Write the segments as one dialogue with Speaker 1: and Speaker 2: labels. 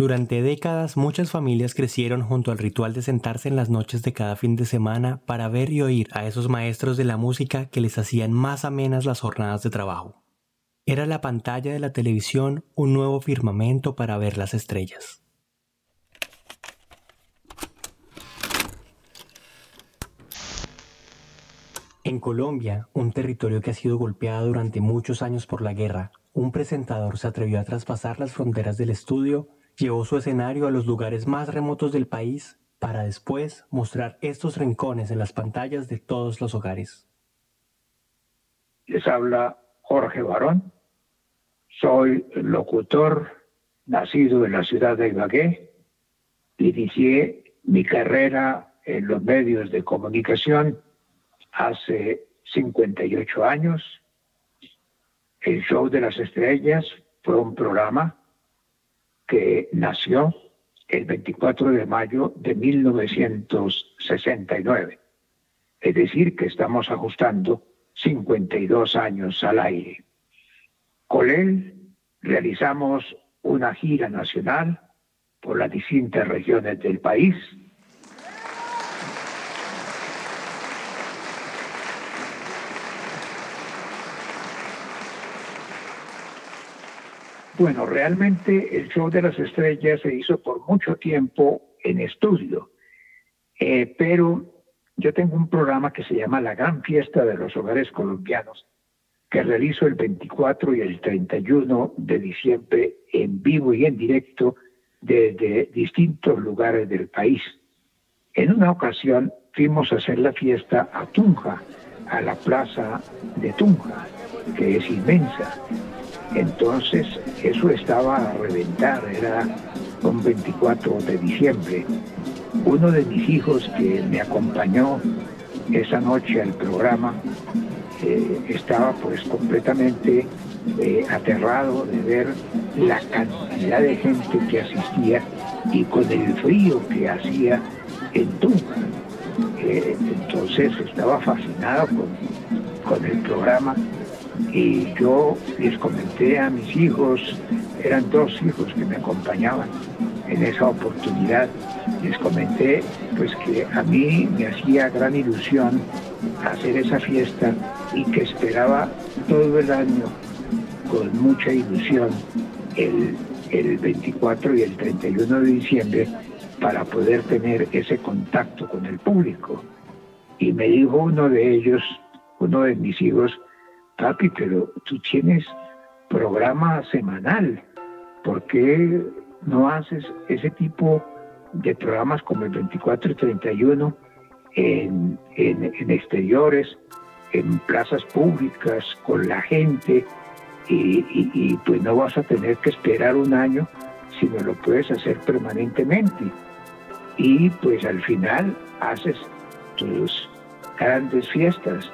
Speaker 1: Durante décadas muchas familias crecieron junto al ritual de sentarse en las noches de cada fin de semana para ver y oír a esos maestros de la música que les hacían más amenas las jornadas de trabajo. Era la pantalla de la televisión un nuevo firmamento para ver las estrellas. En Colombia, un territorio que ha sido golpeado durante muchos años por la guerra, un presentador se atrevió a traspasar las fronteras del estudio Llevó su escenario a los lugares más remotos del país para después mostrar estos rincones en las pantallas de todos los hogares.
Speaker 2: Les habla Jorge Barón. Soy locutor, nacido en la ciudad de Ibagué. Inicié mi carrera en los medios de comunicación hace 58 años. El Show de las Estrellas fue un programa que nació el 24 de mayo de 1969. Es decir, que estamos ajustando 52 años al aire. Con él realizamos una gira nacional por las distintas regiones del país Bueno, realmente el show de las estrellas se hizo por mucho tiempo en estudio, eh, pero yo tengo un programa que se llama La Gran Fiesta de los Hogares Colombianos, que realizo el 24 y el 31 de diciembre en vivo y en directo desde distintos lugares del país. En una ocasión fuimos a hacer la fiesta a Tunja, a la plaza de Tunja, que es inmensa. Entonces eso estaba a reventar, era un 24 de diciembre. Uno de mis hijos que me acompañó esa noche al programa eh, estaba pues completamente eh, aterrado de ver la cantidad de gente que asistía y con el frío que hacía en Tunja. Eh, entonces estaba fascinado con, con el programa y yo les comenté a mis hijos, eran dos hijos que me acompañaban en esa oportunidad, les comenté pues que a mí me hacía gran ilusión hacer esa fiesta y que esperaba todo el año con mucha ilusión el, el 24 y el 31 de diciembre para poder tener ese contacto con el público. Y me dijo uno de ellos, uno de mis hijos, papi, pero tú tienes programa semanal, ¿por qué no haces ese tipo de programas como el 24 y 31 en, exteriores, en plazas públicas, con la gente, y, pues no vas a tener que esperar un año, sino lo puedes hacer permanentemente. Y pues al final haces tus grandes fiestas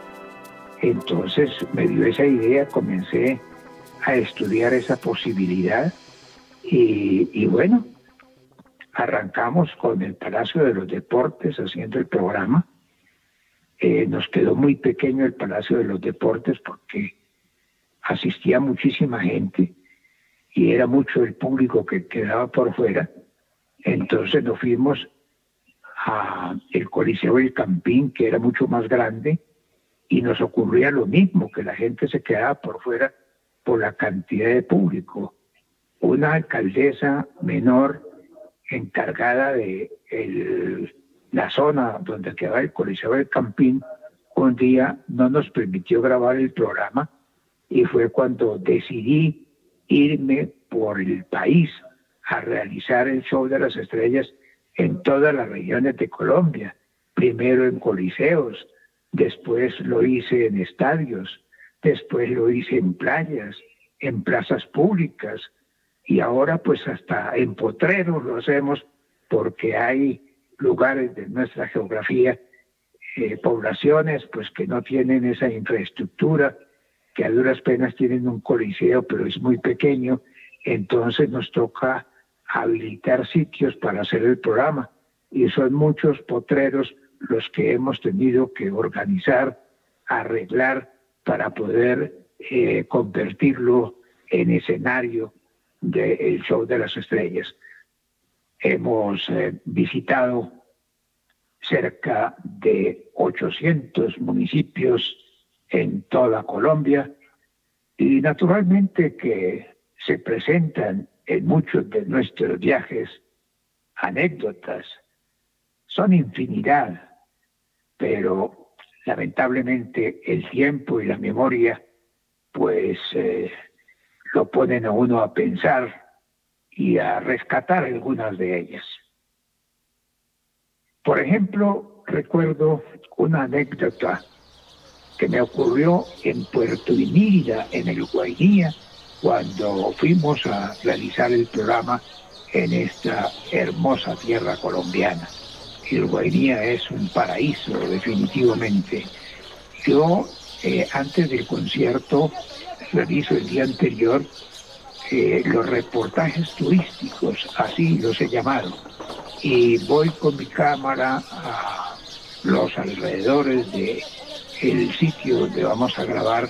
Speaker 2: entonces me dio esa idea, comencé a estudiar esa posibilidad y, bueno, arrancamos con el Palacio de los Deportes haciendo el programa. Eh, nos quedó muy pequeño el Palacio de los Deportes porque asistía muchísima gente y era mucho el público que quedaba por fuera. Entonces nos fuimos a el Coliseo del Campín, que era mucho más grande, y nos ocurría lo mismo, que la gente se quedaba por fuera por la cantidad de público. Una alcaldesa menor encargada de la zona donde quedaba el Coliseo del Campín, un día no nos permitió grabar el programa y fue cuando decidí irme por el país a realizar el show de las estrellas en todas las regiones de Colombia, primero en coliseos, después lo hice en estadios, después lo hice en playas, en plazas públicas y ahora pues hasta en potreros lo hacemos porque hay lugares de nuestra geografía, eh, poblaciones pues que no tienen esa infraestructura, que a duras penas tienen un coliseo pero es muy pequeño, entonces nos toca habilitar sitios para hacer el programa y son muchos potreros los que hemos tenido que organizar, arreglar para poder eh, convertirlo en escenario del show de las estrellas. Hemos eh, visitado cerca de 800 municipios en toda Colombia y naturalmente que se presentan en muchos de nuestros viajes anécdotas. Son infinidad, pero lamentablemente el tiempo y la memoria pues eh, lo ponen a uno a pensar y a rescatar algunas de ellas. Por ejemplo, recuerdo una anécdota que me ocurrió en Puerto Inírida, en el Guainía, cuando fuimos a realizar el programa en esta hermosa tierra colombiana. El Guainía es un paraíso, definitivamente. Yo, eh, antes del concierto, realizo el día anterior eh, los reportajes turísticos, así los he llamado, y voy con mi cámara a los alrededores de el sitio donde vamos a grabar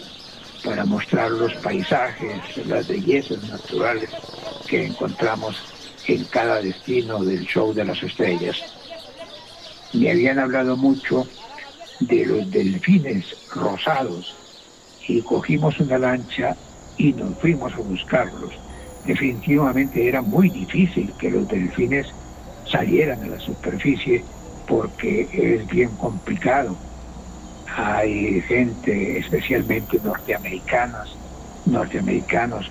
Speaker 2: para mostrar los paisajes, las bellezas naturales que encontramos en cada destino del show de las estrellas. Me habían hablado mucho de los delfines rosados y cogimos una lancha y nos fuimos a buscarlos. Definitivamente era muy difícil que los delfines salieran a la superficie porque es bien complicado. Hay gente, especialmente norteamericanas, norteamericanos,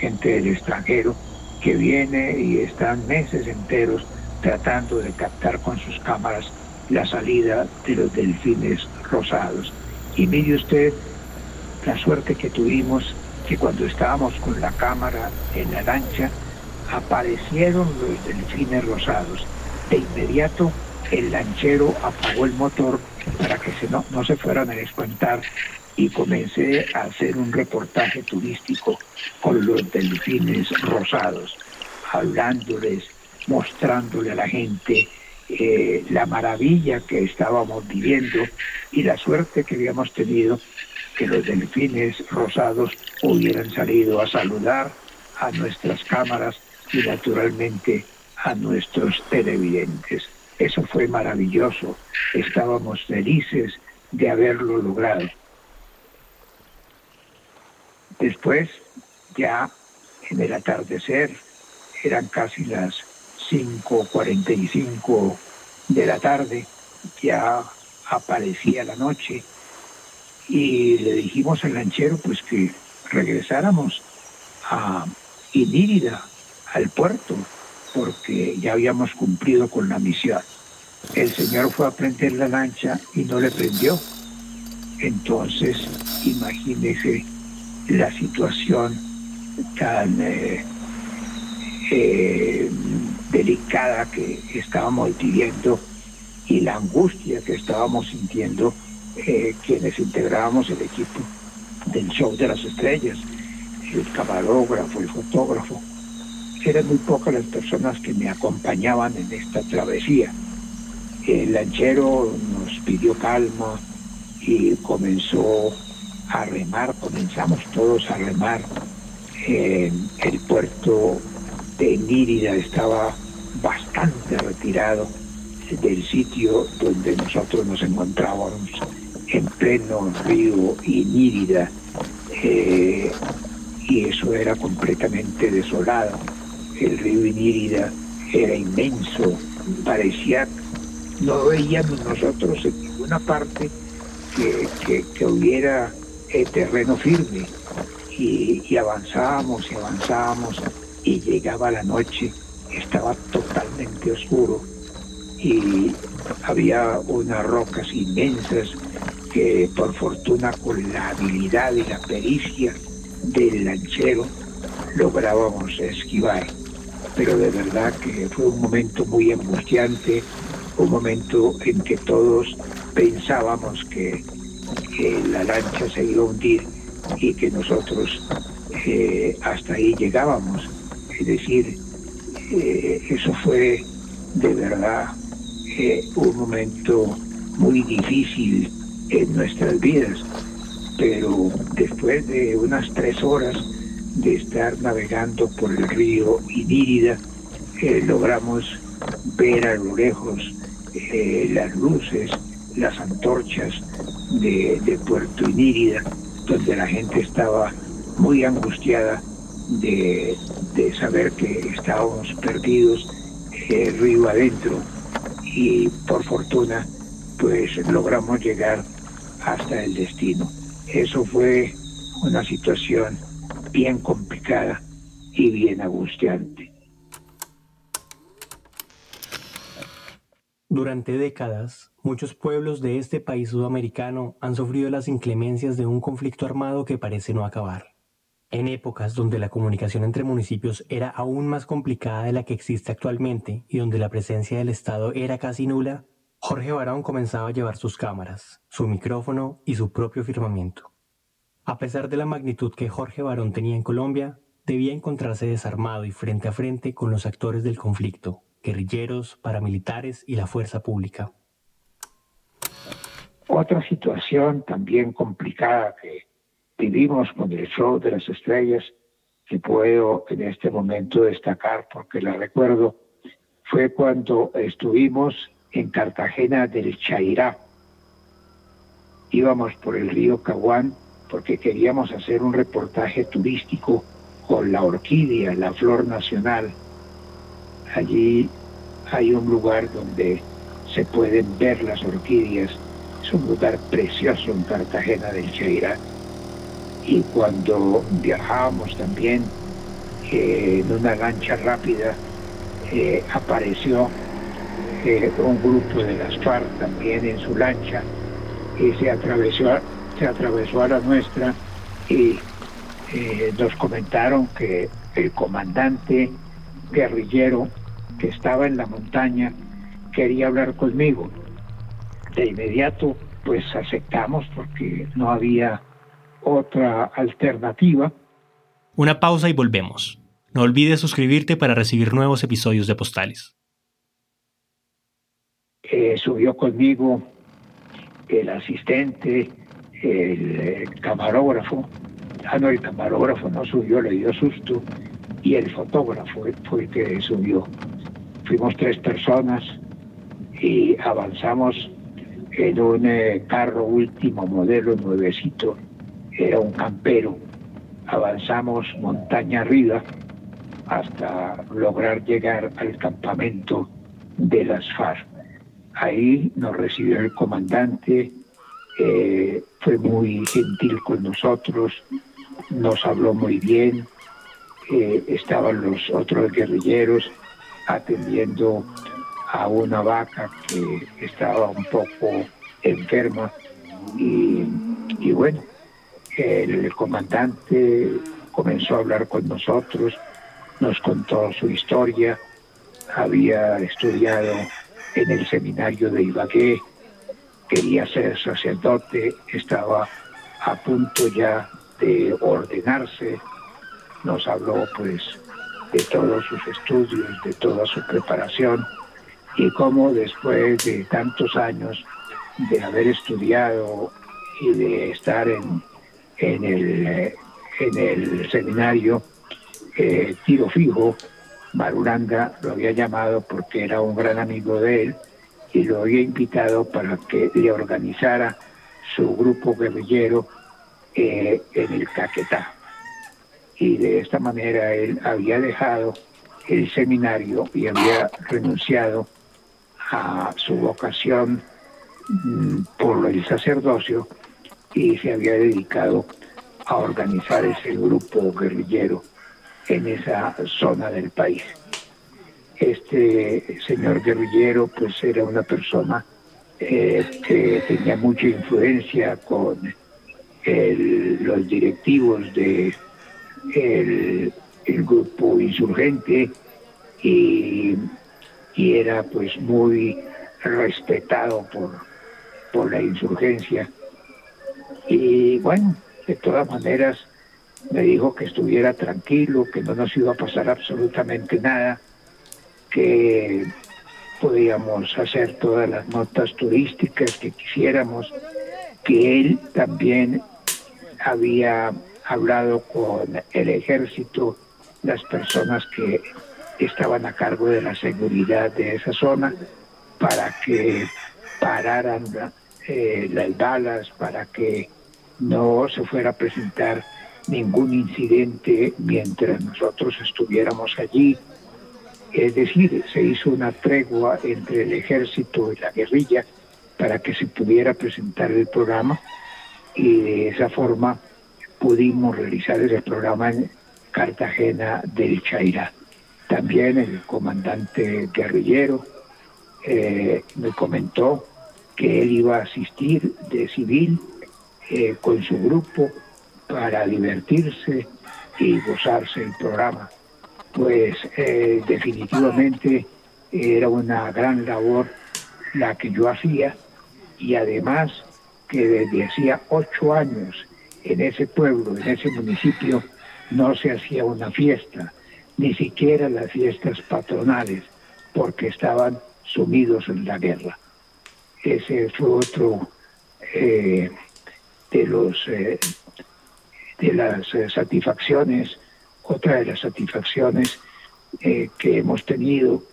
Speaker 2: gente del extranjero, que viene y están meses enteros tratando de captar con sus cámaras la salida de los delfines rosados. Y mire usted la suerte que tuvimos que cuando estábamos con la cámara en la lancha, aparecieron los delfines rosados. De inmediato el lanchero apagó el motor para que no, no se fueran a espantar y comencé a hacer un reportaje turístico con los delfines rosados, hablándoles, mostrándole a la gente eh, la maravilla que estábamos viviendo y la suerte que habíamos tenido que los delfines rosados hubieran salido a saludar a nuestras cámaras y naturalmente a nuestros televidentes. Eso fue maravilloso. Estábamos felices de haberlo logrado. Después, ya en el atardecer, eran casi las 5.45 de la tarde, ya aparecía la noche y le dijimos al lanchero pues que regresáramos a Inírida, al puerto, porque ya habíamos cumplido con la misión. El señor fue a prender la lancha y no le prendió. Entonces, imagínese la situación tan eh, eh, delicada que estábamos viviendo y la angustia que estábamos sintiendo eh, quienes integrábamos el equipo del show de las estrellas, el camarógrafo, el fotógrafo. Eran muy pocas las personas que me acompañaban en esta travesía. El lanchero nos pidió calma y comenzó a remar, comenzamos todos a remar. el puerto de Nírida estaba bastante retirado del sitio donde nosotros nos encontrábamos en pleno río Inírida eh, y eso era completamente desolado. El río Inírida era inmenso, parecía, no veíamos nosotros en ninguna parte que, hubiera eh, terreno firme y, y avanzábamos y avanzábamos y llegaba la noche, estaba totalmente oscuro y había unas rocas inmensas que por fortuna con la habilidad y la pericia del lanchero lográbamos esquivar. Pero de verdad que fue un momento muy angustiante, un momento en que todos pensábamos que, la lancha se iba a hundir y que nosotros eh, hasta ahí llegábamos. Es decir, eh, eso fue de verdad eh, un momento muy difícil en nuestras vidas, pero después de unas tres horas de estar navegando por el río Inírida, eh, logramos ver a lo lejos las luces, las antorchas de, de Puerto Inírida, donde la gente estaba muy angustiada de, saber que estábamos perdidos eh, río adentro y por fortuna pues logramos llegar hasta el destino. Eso fue una situación bien complicada y bien angustiante.
Speaker 1: Durante décadas, muchos pueblos de este país sudamericano han sufrido las inclemencias de un conflicto armado que parece no acabar. En épocas donde la comunicación entre municipios era aún más complicada de la que existe actualmente y donde la presencia del Estado era casi nula, Jorge Barón comenzaba a llevar sus cámaras, su micrófono y su propio firmamiento. A pesar de la magnitud que Jorge Barón tenía en Colombia, debía encontrarse desarmado y frente a frente con los actores del conflicto, guerrilleros, paramilitares y la fuerza pública.
Speaker 2: Otra situación también complicada que vivimos con el show de las estrellas, que puedo en este momento destacar porque la recuerdo, fue cuando estuvimos en Cartagena del Chairá. Íbamos por el río Caguán porque queríamos hacer un reportaje turístico con la orquídea, la flor nacional. Allí hay un lugar donde se pueden ver las orquídeas. Es un lugar precioso en Cartagena del Chairá y cuando viajábamos también eh, en una lancha rápida eh, apareció eh, un grupo de las FARC también en su lancha y se atravesó, se atravesó a la nuestra y nos comentaron que el comandante guerrillero que estaba en la montaña quería hablar conmigo. De inmediato pues aceptamos porque no había otra alternativa.
Speaker 1: Una pausa y volvemos. No olvides suscribirte para recibir nuevos episodios de Postales.
Speaker 2: Eh, subió conmigo el asistente, el, camarógrafo. Ah, no, el camarógrafo no subió, le dio susto. Y el fotógrafo fue el que subió. Fuimos tres personas y avanzamos en un eh, carro último modelo nuevecito era un campero. Avanzamos montaña arriba hasta lograr llegar al campamento de las FARC. Ahí nos recibió el comandante, eh, fue muy gentil con nosotros, nos habló muy bien, eh, estaban los otros guerrilleros atendiendo a una vaca que estaba un poco enferma y, y bueno, el comandante comenzó a hablar con nosotros, nos contó su historia, había estudiado en el seminario de Ibagué, quería ser sacerdote, estaba a punto ya de ordenarse, nos habló pues de todos sus estudios, de toda su preparación y cómo después de tantos años de haber estudiado y de estar en en el, en el seminario eh, Tiro Fijo, Marulanda lo había llamado porque era un gran amigo de él y lo había invitado para que le organizara su grupo guerrillero eh, en el Caquetá. Y de esta manera él había dejado el seminario y había renunciado a su vocación mm, por el sacerdocio y se había dedicado a organizar ese grupo guerrillero en esa zona del país. Este señor guerrillero pues era una persona eh, que tenía mucha influencia con los directivos de el, grupo insurgente y, era pues muy respetado por, por la insurgencia. Y bueno, de todas maneras me dijo que estuviera tranquilo, que no nos iba a pasar absolutamente nada, que podíamos hacer todas las notas turísticas que quisiéramos, que él también había hablado con el ejército, las personas que estaban a cargo de la seguridad de esa zona, para que pararan eh, las balas, para que no se fuera a presentar ningún incidente mientras nosotros estuviéramos allí. Es decir, se hizo una tregua entre el ejército y la guerrilla para que se pudiera presentar el programa y de esa forma pudimos realizar ese programa en Cartagena del Chairá. También el comandante guerrillero eh, me comentó que él iba a asistir de civil eh, con su grupo para divertirse y gozarse el programa. Pues eh, definitivamente era una gran labor la que yo hacía y además que desde hacía ocho años en ese pueblo, en ese municipio, no se hacía una fiesta, ni siquiera las fiestas patronales, porque estaban sumidos en la guerra. Ese fue otro eh, de los eh, de las eh, satisfacciones, otra de las satisfacciones que hemos tenido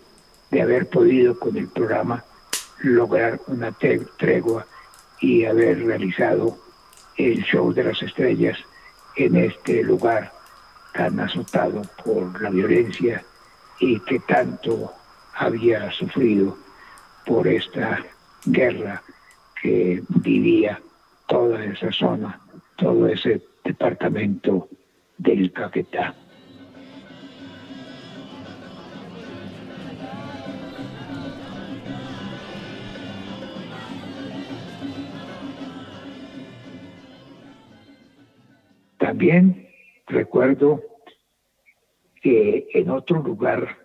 Speaker 2: de haber podido con el programa lograr una tregua y haber realizado el show de las estrellas en este lugar tan azotado por la violencia y que tanto había sufrido por esta guerra que vivía toda esa zona, todo ese departamento del Caquetá. También recuerdo que en otro lugar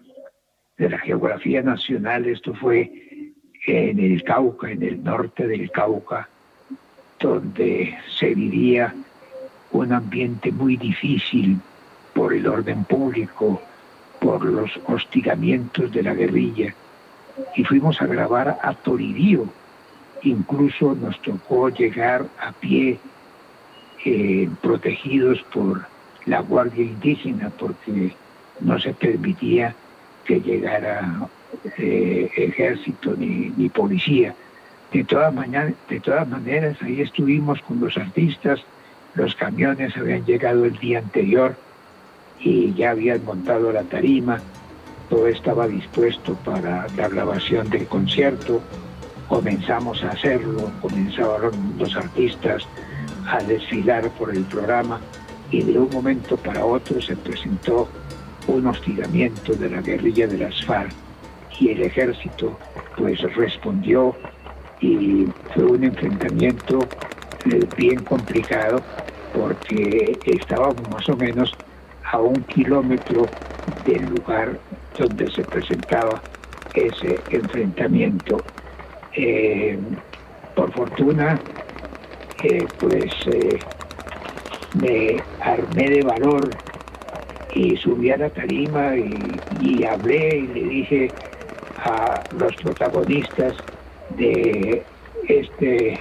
Speaker 2: de la geografía nacional, esto fue en el Cauca, en el norte del Cauca, donde se vivía un ambiente muy difícil por el orden público, por los hostigamientos de la guerrilla. Y fuimos a grabar a Toribío. Incluso nos tocó llegar a pie, eh, protegidos por la Guardia Indígena, porque no se permitía que llegara eh, ejército ni, policía. De todas maneras, ahí estuvimos con los artistas, los camiones habían llegado el día anterior y ya habían montado la tarima, todo estaba dispuesto para la grabación del concierto, comenzamos a hacerlo, comenzaron los artistas a desfilar por el programa y de un momento para otro se presentó un hostigamiento de la guerrilla de las FARC y el ejército pues respondió y fue un enfrentamiento eh, bien complicado porque estábamos más o menos a un kilómetro del lugar donde se presentaba ese enfrentamiento. Eh, por fortuna, eh, pues me armé de valor y subí a la tarima y hablé y le dije a los protagonistas de este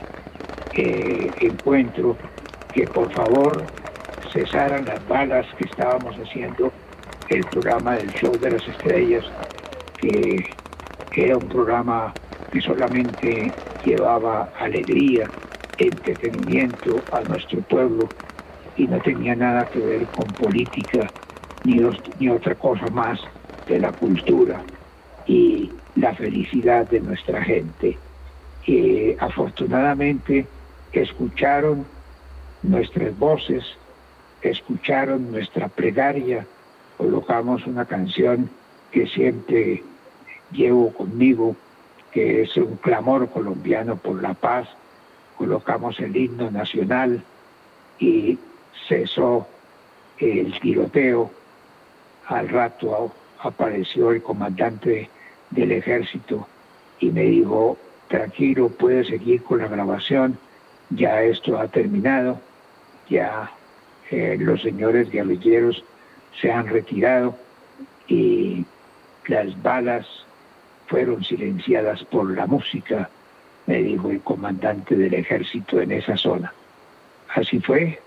Speaker 2: eh, encuentro que por favor cesaran las balas que estábamos haciendo el programa del show de las estrellas, que era un programa que solamente llevaba alegría, entretenimiento a nuestro pueblo y no tenía nada que ver con política ni, ni otra cosa más de la cultura y la felicidad de nuestra gente. afortunadamente escucharon nuestras voces, escucharon nuestra plegaria colocamos una canción que siempre llevo conmigo, que es un clamor colombiano por la paz, colocamos el himno nacional y cesó el tiroteo. Al rato apareció el comandante del ejército y me dijo, tranquilo, puede seguir con la grabación, ya esto ha terminado, ya eh, los señores guerrilleros se han retirado y las balas fueron silenciadas por la música, me dijo el comandante del ejército en esa zona. Así fue,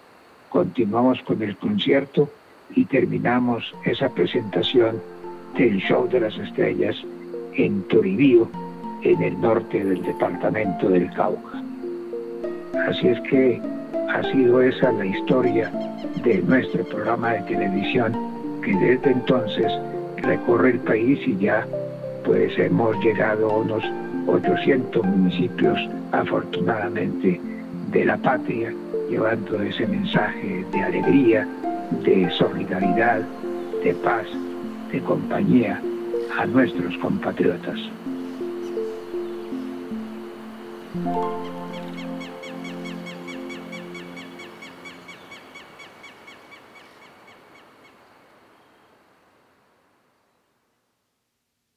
Speaker 2: continuamos con el concierto y terminamos esa presentación del Show de las Estrellas en Toribío, en el norte del departamento del Cauca. Así es que ha sido esa la historia de nuestro programa de televisión que desde entonces recorre el país y ya pues hemos llegado a unos 800 municipios afortunadamente de la patria llevando ese mensaje de alegría, de solidaridad, de paz, de compañía a nuestros compatriotas.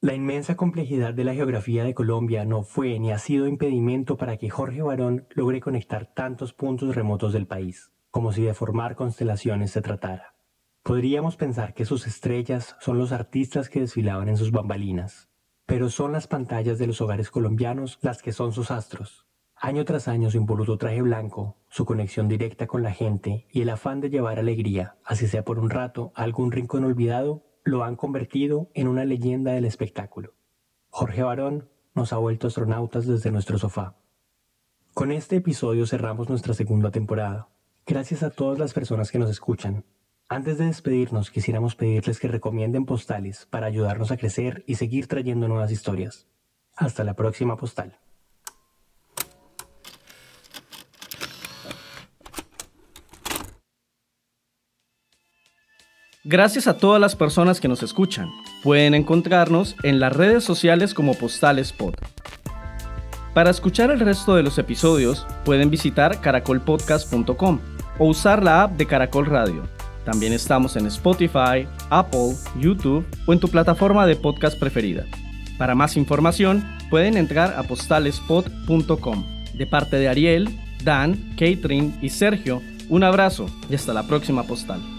Speaker 1: La inmensa complejidad de la geografía de Colombia no fue ni ha sido impedimento para que Jorge Barón logre conectar tantos puntos remotos del país, como si de formar constelaciones se tratara. Podríamos pensar que sus estrellas son los artistas que desfilaban en sus bambalinas, pero son las pantallas de los hogares colombianos las que son sus astros. Año tras año su impoluto traje blanco, su conexión directa con la gente y el afán de llevar alegría, así sea por un rato, a algún rincón olvidado, lo han convertido en una leyenda del espectáculo. Jorge Barón nos ha vuelto astronautas desde nuestro sofá. Con este episodio cerramos nuestra segunda temporada. Gracias a todas las personas que nos escuchan. Antes de despedirnos, quisiéramos pedirles que recomienden postales para ayudarnos a crecer y seguir trayendo nuevas historias. Hasta la próxima postal.
Speaker 3: Gracias a todas las personas que nos escuchan. Pueden encontrarnos en las redes sociales como Postales Pod. Para escuchar el resto de los episodios, pueden visitar caracolpodcast.com o usar la app de Caracol Radio. También estamos en Spotify, Apple, YouTube o en tu plataforma de podcast preferida. Para más información, pueden entrar a postalespod.com. De parte de Ariel, Dan, Catherine y Sergio, un abrazo y hasta la próxima postal.